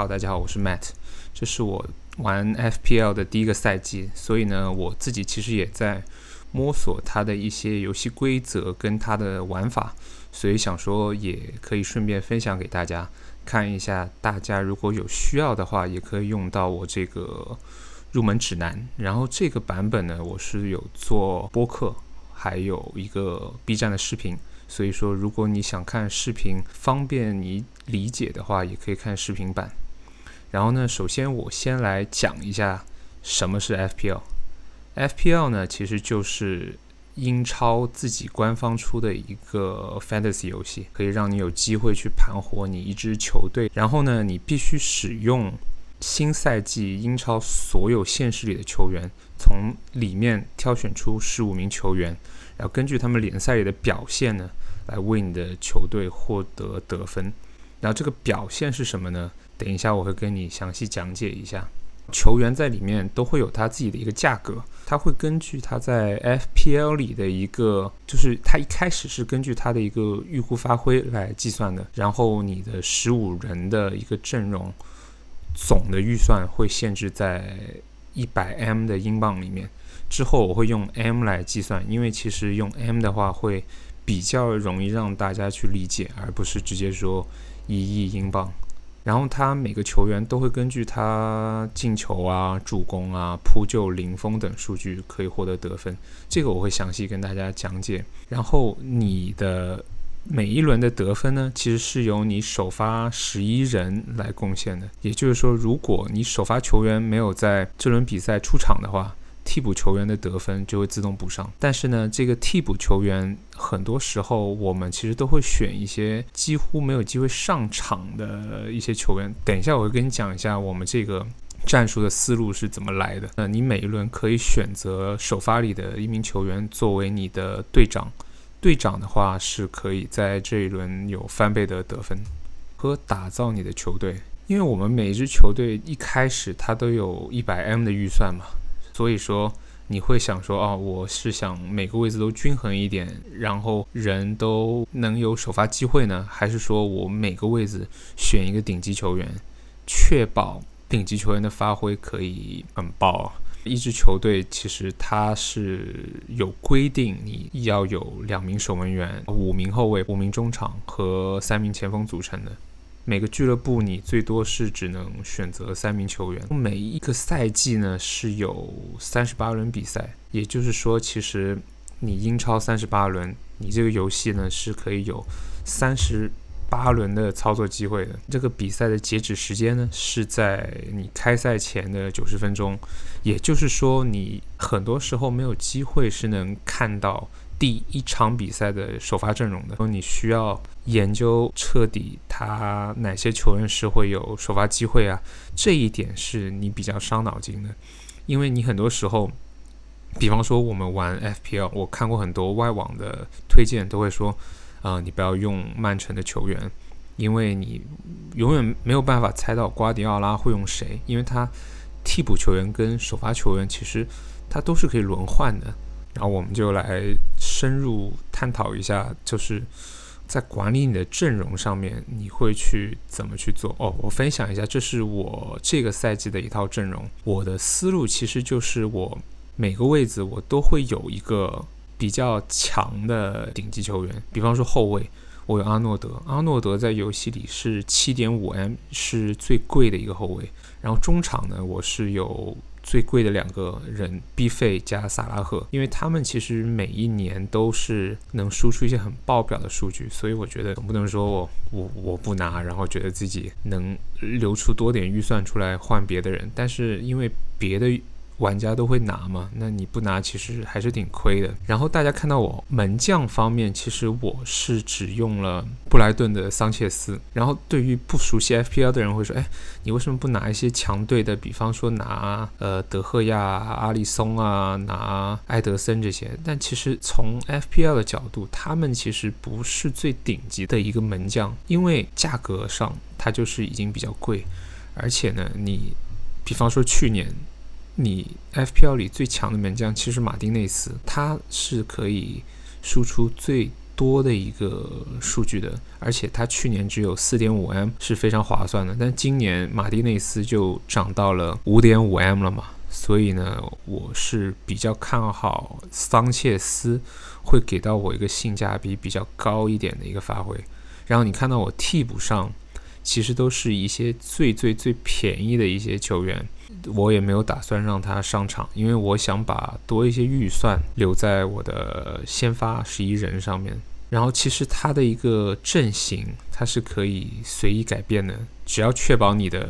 好大家好，我是 Matt，这是我玩 FPL 的第一个赛季，所以呢，我自己其实也在摸索它的一些游戏规则跟它的玩法，所以想说也可以顺便分享给大家看一下，大家如果有需要的话，也可以用到我这个入门指南。然后这个版本呢，我是有做播客，还有一个 B 站的视频。所以说，如果你想看视频方便你理解的话，也可以看视频版。然后呢，首先我先来讲一下什么是 FPL。FPL 呢，其实就是英超自己官方出的一个 Fantasy 游戏，可以让你有机会去盘活你一支球队。然后呢，你必须使用新赛季英超所有现实里的球员，从里面挑选出十五名球员，然后根据他们联赛里的表现呢。来为你的球队获得得分，然后这个表现是什么呢？等一下我会跟你详细讲解一下。球员在里面都会有他自己的一个价格，他会根据他在 FPL 里的一个，就是他一开始是根据他的一个预估发挥来计算的。然后你的十五人的一个阵容总的预算会限制在一百 M 的英镑里面。之后我会用 M 来计算，因为其实用 M 的话会。比较容易让大家去理解，而不是直接说一亿英镑。然后他每个球员都会根据他进球啊、助攻啊、扑救、零封等数据可以获得得分。这个我会详细跟大家讲解。然后你的每一轮的得分呢，其实是由你首发十一人来贡献的。也就是说，如果你首发球员没有在这轮比赛出场的话，替补球员的得分就会自动补上，但是呢，这个替补球员很多时候我们其实都会选一些几乎没有机会上场的一些球员。等一下我会跟你讲一下我们这个战术的思路是怎么来的。那你每一轮可以选择首发里的一名球员作为你的队长，队长的话是可以在这一轮有翻倍的得分和打造你的球队。因为我们每一支球队一开始它都有一百 M 的预算嘛。所以说，你会想说，哦，我是想每个位置都均衡一点，然后人都能有首发机会呢，还是说我每个位置选一个顶级球员，确保顶级球员的发挥可以很爆？一支球队其实它是有规定，你要有两名守门员、五名后卫、五名中场和三名前锋组成的。每个俱乐部你最多是只能选择三名球员。每一个赛季呢是有三十八轮比赛，也就是说，其实你英超三十八轮，你这个游戏呢是可以有三十八轮的操作机会的。这个比赛的截止时间呢是在你开赛前的九十分钟，也就是说，你很多时候没有机会是能看到。第一场比赛的首发阵容的，说你需要研究彻底，他哪些球员是会有首发机会啊？这一点是你比较伤脑筋的，因为你很多时候，比方说我们玩 FPL，我看过很多外网的推荐，都会说，啊，你不要用曼城的球员，因为你永远没有办法猜到瓜迪奥拉会用谁，因为他替补球员跟首发球员其实他都是可以轮换的。然后我们就来深入探讨一下，就是在管理你的阵容上面，你会去怎么去做？哦，我分享一下，这是我这个赛季的一套阵容。我的思路其实就是我每个位置我都会有一个比较强的顶级球员，比方说后卫，我有阿诺德，阿诺德在游戏里是七点五 M，是最贵的一个后卫。然后中场呢，我是有。最贵的两个人，B 费加萨拉赫，因为他们其实每一年都是能输出一些很爆表的数据，所以我觉得总不能说我我我不拿，然后觉得自己能留出多点预算出来换别的人，但是因为别的。玩家都会拿嘛？那你不拿其实还是挺亏的。然后大家看到我门将方面，其实我是只用了布莱顿的桑切斯。然后对于不熟悉 FPL 的人会说：“哎，你为什么不拿一些强队的？比方说拿呃德赫亚、阿里松啊，拿埃德森这些。”但其实从 FPL 的角度，他们其实不是最顶级的一个门将，因为价格上它就是已经比较贵，而且呢，你比方说去年。你 FPL 里最强的门将其实马丁内斯，他是可以输出最多的一个数据的，而且他去年只有四点五 M 是非常划算的，但今年马丁内斯就涨到了五点五 M 了嘛，所以呢，我是比较看好桑切斯会给到我一个性价比比较高一点的一个发挥。然后你看到我替补上，其实都是一些最最最便宜的一些球员。我也没有打算让他上场，因为我想把多一些预算留在我的先发十一人上面。然后，其实他的一个阵型，它是可以随意改变的，只要确保你的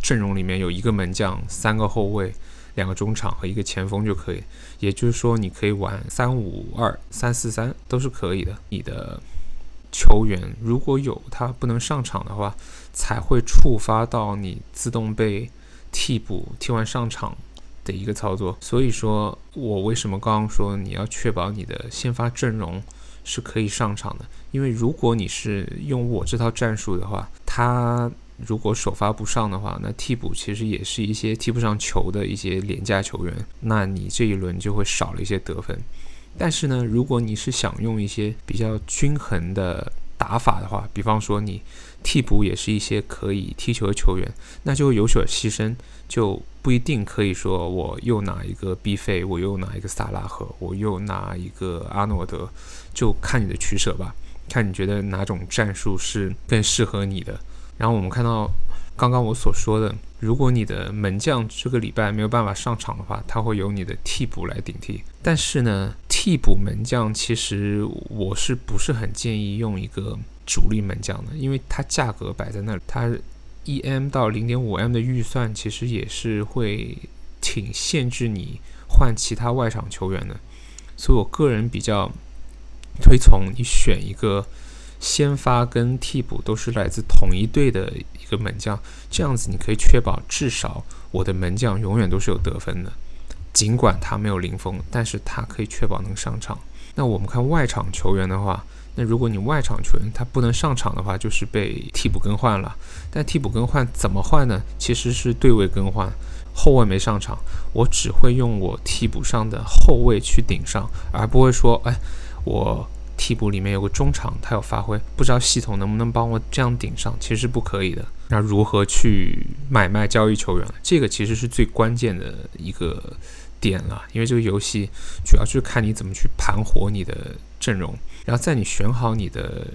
阵容里面有一个门将、三个后卫、两个中场和一个前锋就可以。也就是说，你可以玩三五二、三四三都是可以的。你的球员如果有他不能上场的话，才会触发到你自动被。替补替换上场的一个操作，所以说我为什么刚刚说你要确保你的先发阵容是可以上场的？因为如果你是用我这套战术的话，他如果首发不上的话，那替补其实也是一些踢不上球的一些廉价球员，那你这一轮就会少了一些得分。但是呢，如果你是想用一些比较均衡的打法的话，比方说你。替补也是一些可以踢球的球员，那就有所牺牲，就不一定可以说我又拿一个 B 费，我又拿一个萨拉赫，我又拿一个阿诺德，就看你的取舍吧，看你觉得哪种战术是更适合你的。然后我们看到刚刚我所说的，如果你的门将这个礼拜没有办法上场的话，他会由你的替补来顶替。但是呢，替补门将其实我是不是很建议用一个。主力门将的，因为它价格摆在那里，它一 M 到零点五 M 的预算其实也是会挺限制你换其他外场球员的，所以我个人比较推崇你选一个先发跟替补都是来自同一队的一个门将，这样子你可以确保至少我的门将永远都是有得分的，尽管他没有零封，但是他可以确保能上场。那我们看外场球员的话。那如果你外场球员他不能上场的话，就是被替补更换了。但替补更换怎么换呢？其实是对位更换，后卫没上场，我只会用我替补上的后卫去顶上，而不会说，哎，我替补里面有个中场，他有发挥，不知道系统能不能帮我这样顶上，其实是不可以的。那如何去买卖交易球员？这个其实是最关键的一个点了，因为这个游戏主要就是看你怎么去盘活你的阵容。然后在你选好你的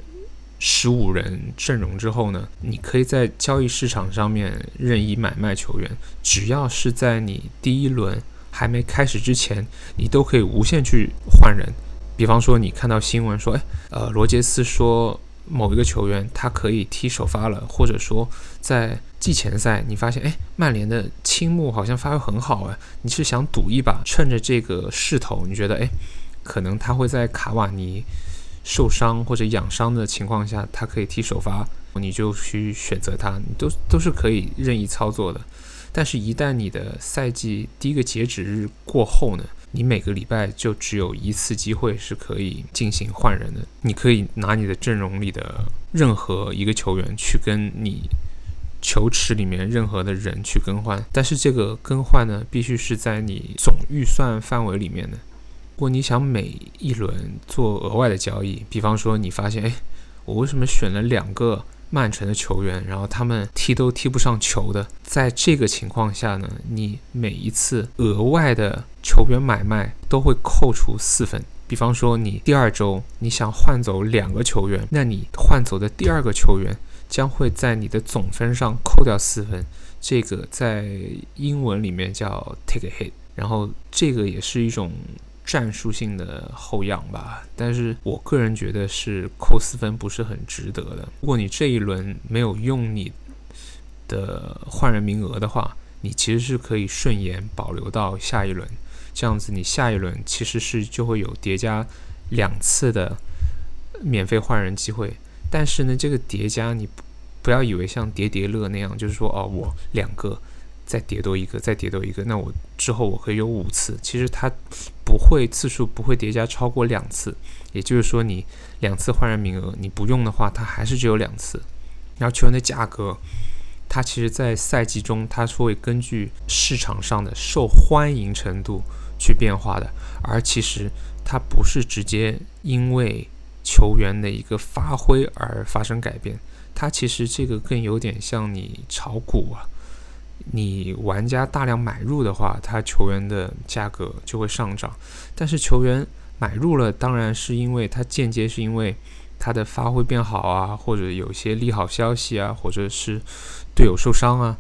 十五人阵容之后呢，你可以在交易市场上面任意买卖球员，只要是在你第一轮还没开始之前，你都可以无限去换人。比方说，你看到新闻说，哎，呃，罗杰斯说某一个球员他可以踢首发了，或者说在季前赛你发现，哎，曼联的青木好像发挥很好啊，你是想赌一把，趁着这个势头，你觉得，哎，可能他会在卡瓦尼。受伤或者养伤的情况下，他可以踢首发，你就去选择他，你都都是可以任意操作的。但是，一旦你的赛季第一个截止日过后呢，你每个礼拜就只有一次机会是可以进行换人的。你可以拿你的阵容里的任何一个球员去跟你球池里面任何的人去更换，但是这个更换呢，必须是在你总预算范围里面的。如果你想每一轮做额外的交易，比方说你发现，哎，我为什么选了两个曼城的球员，然后他们踢都踢不上球的，在这个情况下呢，你每一次额外的球员买卖都会扣除四分。比方说你第二周你想换走两个球员，那你换走的第二个球员将会在你的总分上扣掉四分，这个在英文里面叫 take a hit，然后这个也是一种。战术性的后仰吧，但是我个人觉得是扣四分不是很值得的。如果你这一轮没有用你的换人名额的话，你其实是可以顺延保留到下一轮，这样子你下一轮其实是就会有叠加两次的免费换人机会。但是呢，这个叠加你不要以为像叠叠乐那样，就是说哦，我两个。再叠多一个，再叠多一个，那我之后我可以有五次。其实它不会次数不会叠加超过两次，也就是说你两次换人名额你不用的话，它还是只有两次。然后球员的价格，它其实，在赛季中它是会根据市场上的受欢迎程度去变化的，而其实它不是直接因为球员的一个发挥而发生改变。它其实这个更有点像你炒股啊，你玩家大量买入的话，它球员的价格就会上涨。但是球员买入了，当然是因为它间接是因为他的发挥变好啊，或者有些利好消息啊，或者是队友受伤啊。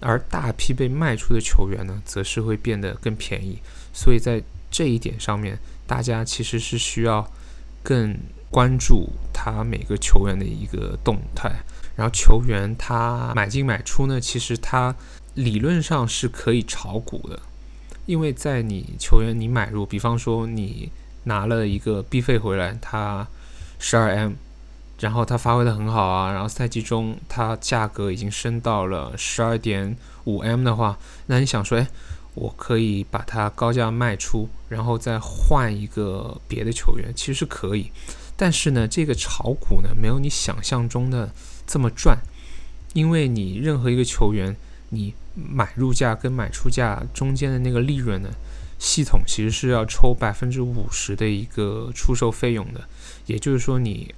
而大批被卖出的球员呢，则是会变得更便宜。所以在这一点上面，大家其实是需要更关注他每个球员的一个动态。然后球员他买进买出呢，其实他理论上是可以炒股的，因为在你球员你买入，比方说你拿了一个 B 费回来，他十二 M。然后他发挥的很好啊，然后赛季中它价格已经升到了十二点五 M 的话，那你想说，哎，我可以把它高价卖出，然后再换一个别的球员，其实是可以。但是呢，这个炒股呢，没有你想象中的这么赚，因为你任何一个球员，你买入价跟买出价中间的那个利润呢，系统其实是要抽百分之五十的一个出售费用的，也就是说你。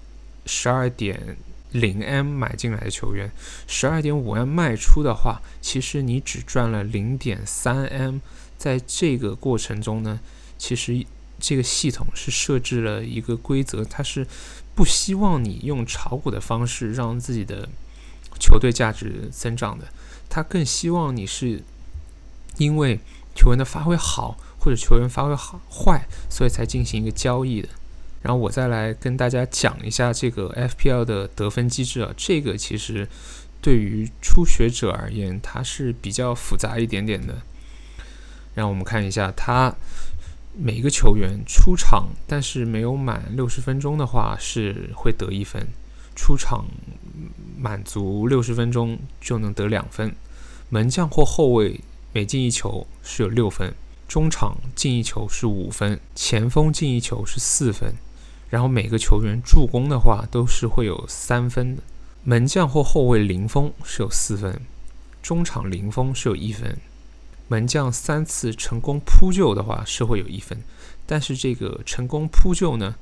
十二点零 M 买进来的球员，十二点五 M 卖出的话，其实你只赚了零点三 M。在这个过程中呢，其实这个系统是设置了一个规则，它是不希望你用炒股的方式让自己的球队价值增长的，他更希望你是因为球员的发挥好或者球员发挥好坏，所以才进行一个交易的。然后我再来跟大家讲一下这个 FPL 的得分机制啊，这个其实对于初学者而言，它是比较复杂一点点的。让我们看一下，他每一个球员出场，但是没有满六十分钟的话，是会得一分；出场满足六十分钟就能得两分。门将或后卫每进一球是有六分，中场进一球是五分，前锋进一球是四分。然后每个球员助攻的话都是会有三分的，门将或后卫零封是有四分，中场零封是有一分，门将三次成功扑救的话是会有一分，但是这个成功扑救呢，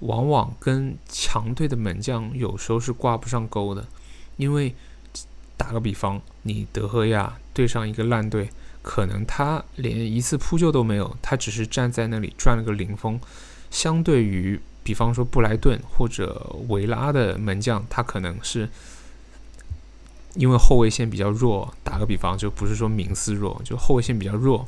往往跟强队的门将有时候是挂不上钩的，因为打个比方，你德赫亚对上一个烂队，可能他连一次扑救都没有，他只是站在那里转了个零封，相对于。比方说布莱顿或者维拉的门将，他可能是因为后卫线比较弱。打个比方，就不是说名次弱，就后卫线比较弱，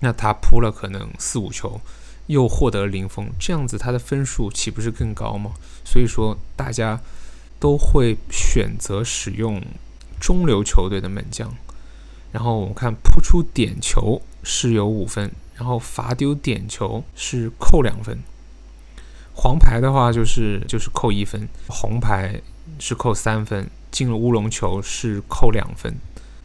那他扑了可能四五球，又获得零封，这样子他的分数岂不是更高吗？所以说，大家都会选择使用中流球队的门将。然后我们看扑出点球是有五分，然后罚丢点球是扣两分。黄牌的话就是就是扣一分，红牌是扣三分，进了乌龙球是扣两分。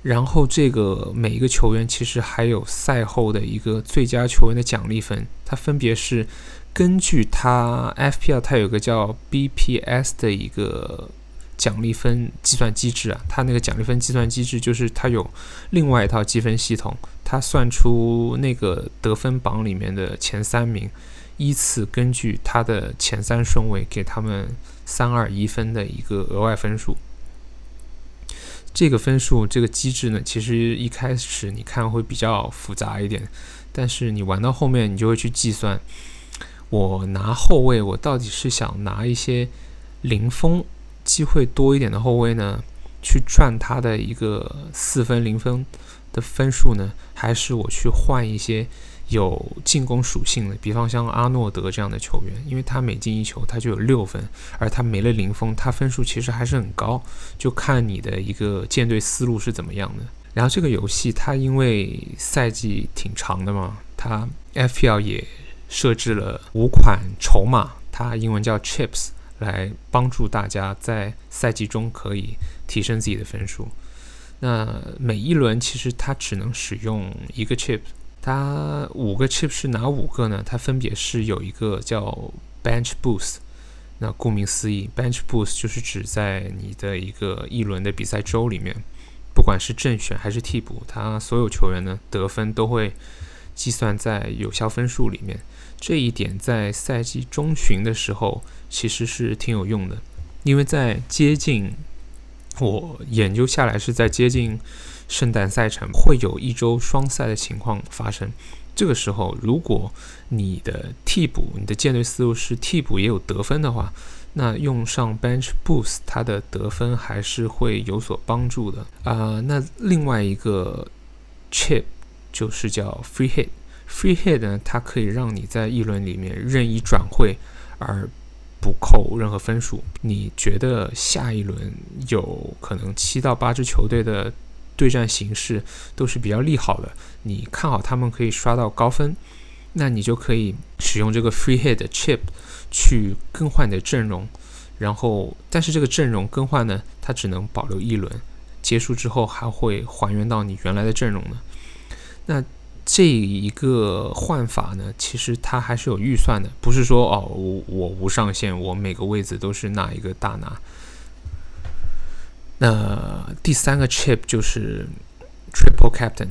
然后这个每一个球员其实还有赛后的一个最佳球员的奖励分，它分别是根据他 FPL 它有个叫 BPS 的一个奖励分计算机制啊，它那个奖励分计算机制就是它有另外一套积分系统，它算出那个得分榜里面的前三名。依次根据他的前三顺位给他们三二一分的一个额外分数。这个分数这个机制呢，其实一开始你看会比较复杂一点，但是你玩到后面，你就会去计算，我拿后卫，我到底是想拿一些零封机会多一点的后卫呢，去赚他的一个四分零分的分数呢，还是我去换一些？有进攻属性的，比方像阿诺德这样的球员，因为他每进一球他就有六分，而他没了零封，他分数其实还是很高，就看你的一个建队思路是怎么样的。然后这个游戏它因为赛季挺长的嘛，它 FPL 也设置了五款筹码，它英文叫 Chips，来帮助大家在赛季中可以提升自己的分数。那每一轮其实它只能使用一个 Chip。它五个 chip 是哪五个呢？它分别是有一个叫 bench boost，那顾名思义，bench boost 就是指在你的一个一轮的比赛周里面，不管是正选还是替补，他所有球员呢得分都会计算在有效分数里面。这一点在赛季中旬的时候其实是挺有用的，因为在接近我研究下来是在接近圣诞赛程会有一周双赛的情况发生。这个时候，如果你的替补、你的舰队思路是替补也有得分的话，那用上 Bench Boost，它的得分还是会有所帮助的啊。那另外一个 Chip 就是叫 Free Hit，Free Hit 呢，它可以让你在一轮里面任意转会而不扣任何分数。你觉得下一轮有可能七到八支球队的？对战形势都是比较利好的，你看好他们可以刷到高分，那你就可以使用这个 free hit chip 去更换你的阵容，然后但是这个阵容更换呢，它只能保留一轮，结束之后还会还原到你原来的阵容呢。那这一个换法呢，其实它还是有预算的，不是说哦我我无上限，我每个位置都是哪一个大拿。那第三个 chip 就是 Triple Captain，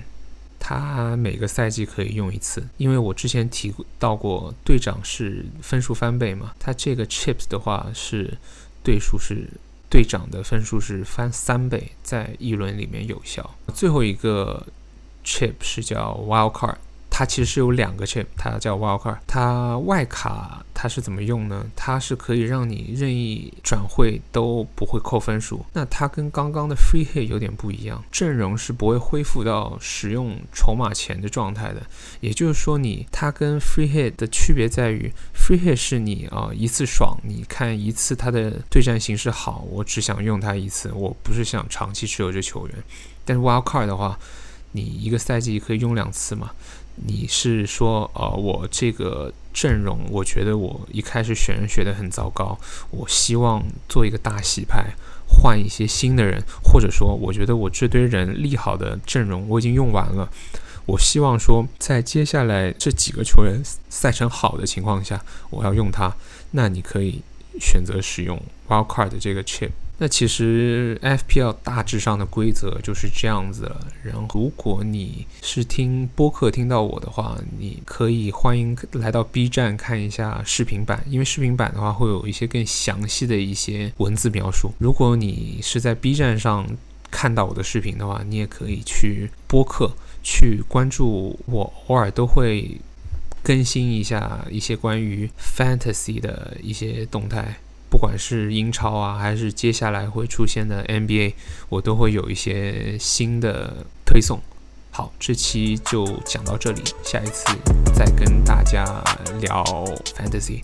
它每个赛季可以用一次。因为我之前提到过，队长是分数翻倍嘛，它这个 chips 的话是对数是队长的分数是翻三倍，在一轮里面有效。最后一个 chip 是叫 Wild Card。它其实是有两个 chip，它叫 Wildcard。它外卡它是怎么用呢？它是可以让你任意转会都不会扣分数。那它跟刚刚的 Free Hit 有点不一样，阵容是不会恢复到使用筹码前的状态的。也就是说，你它跟 Free Hit 的区别在于，Free Hit 是你啊一次爽，你看一次它的对战形势好，我只想用它一次，我不是想长期持有这球员。但是 Wildcard 的话，你一个赛季可以用两次嘛？你是说，呃，我这个阵容，我觉得我一开始选人选的很糟糕，我希望做一个大洗牌，换一些新的人，或者说，我觉得我这堆人利好的阵容我已经用完了，我希望说，在接下来这几个球员赛程好的情况下，我要用它，那你可以选择使用 Wildcard 的这个 chip。那其实 FPL 大致上的规则就是这样子了。然后，如果你是听播客听到我的话，你可以欢迎来到 B 站看一下视频版，因为视频版的话会有一些更详细的一些文字描述。如果你是在 B 站上看到我的视频的话，你也可以去播客去关注我，偶尔都会更新一下一些关于 Fantasy 的一些动态。不管是英超啊，还是接下来会出现的 NBA，我都会有一些新的推送。好，这期就讲到这里，下一次再跟大家聊 Fantasy。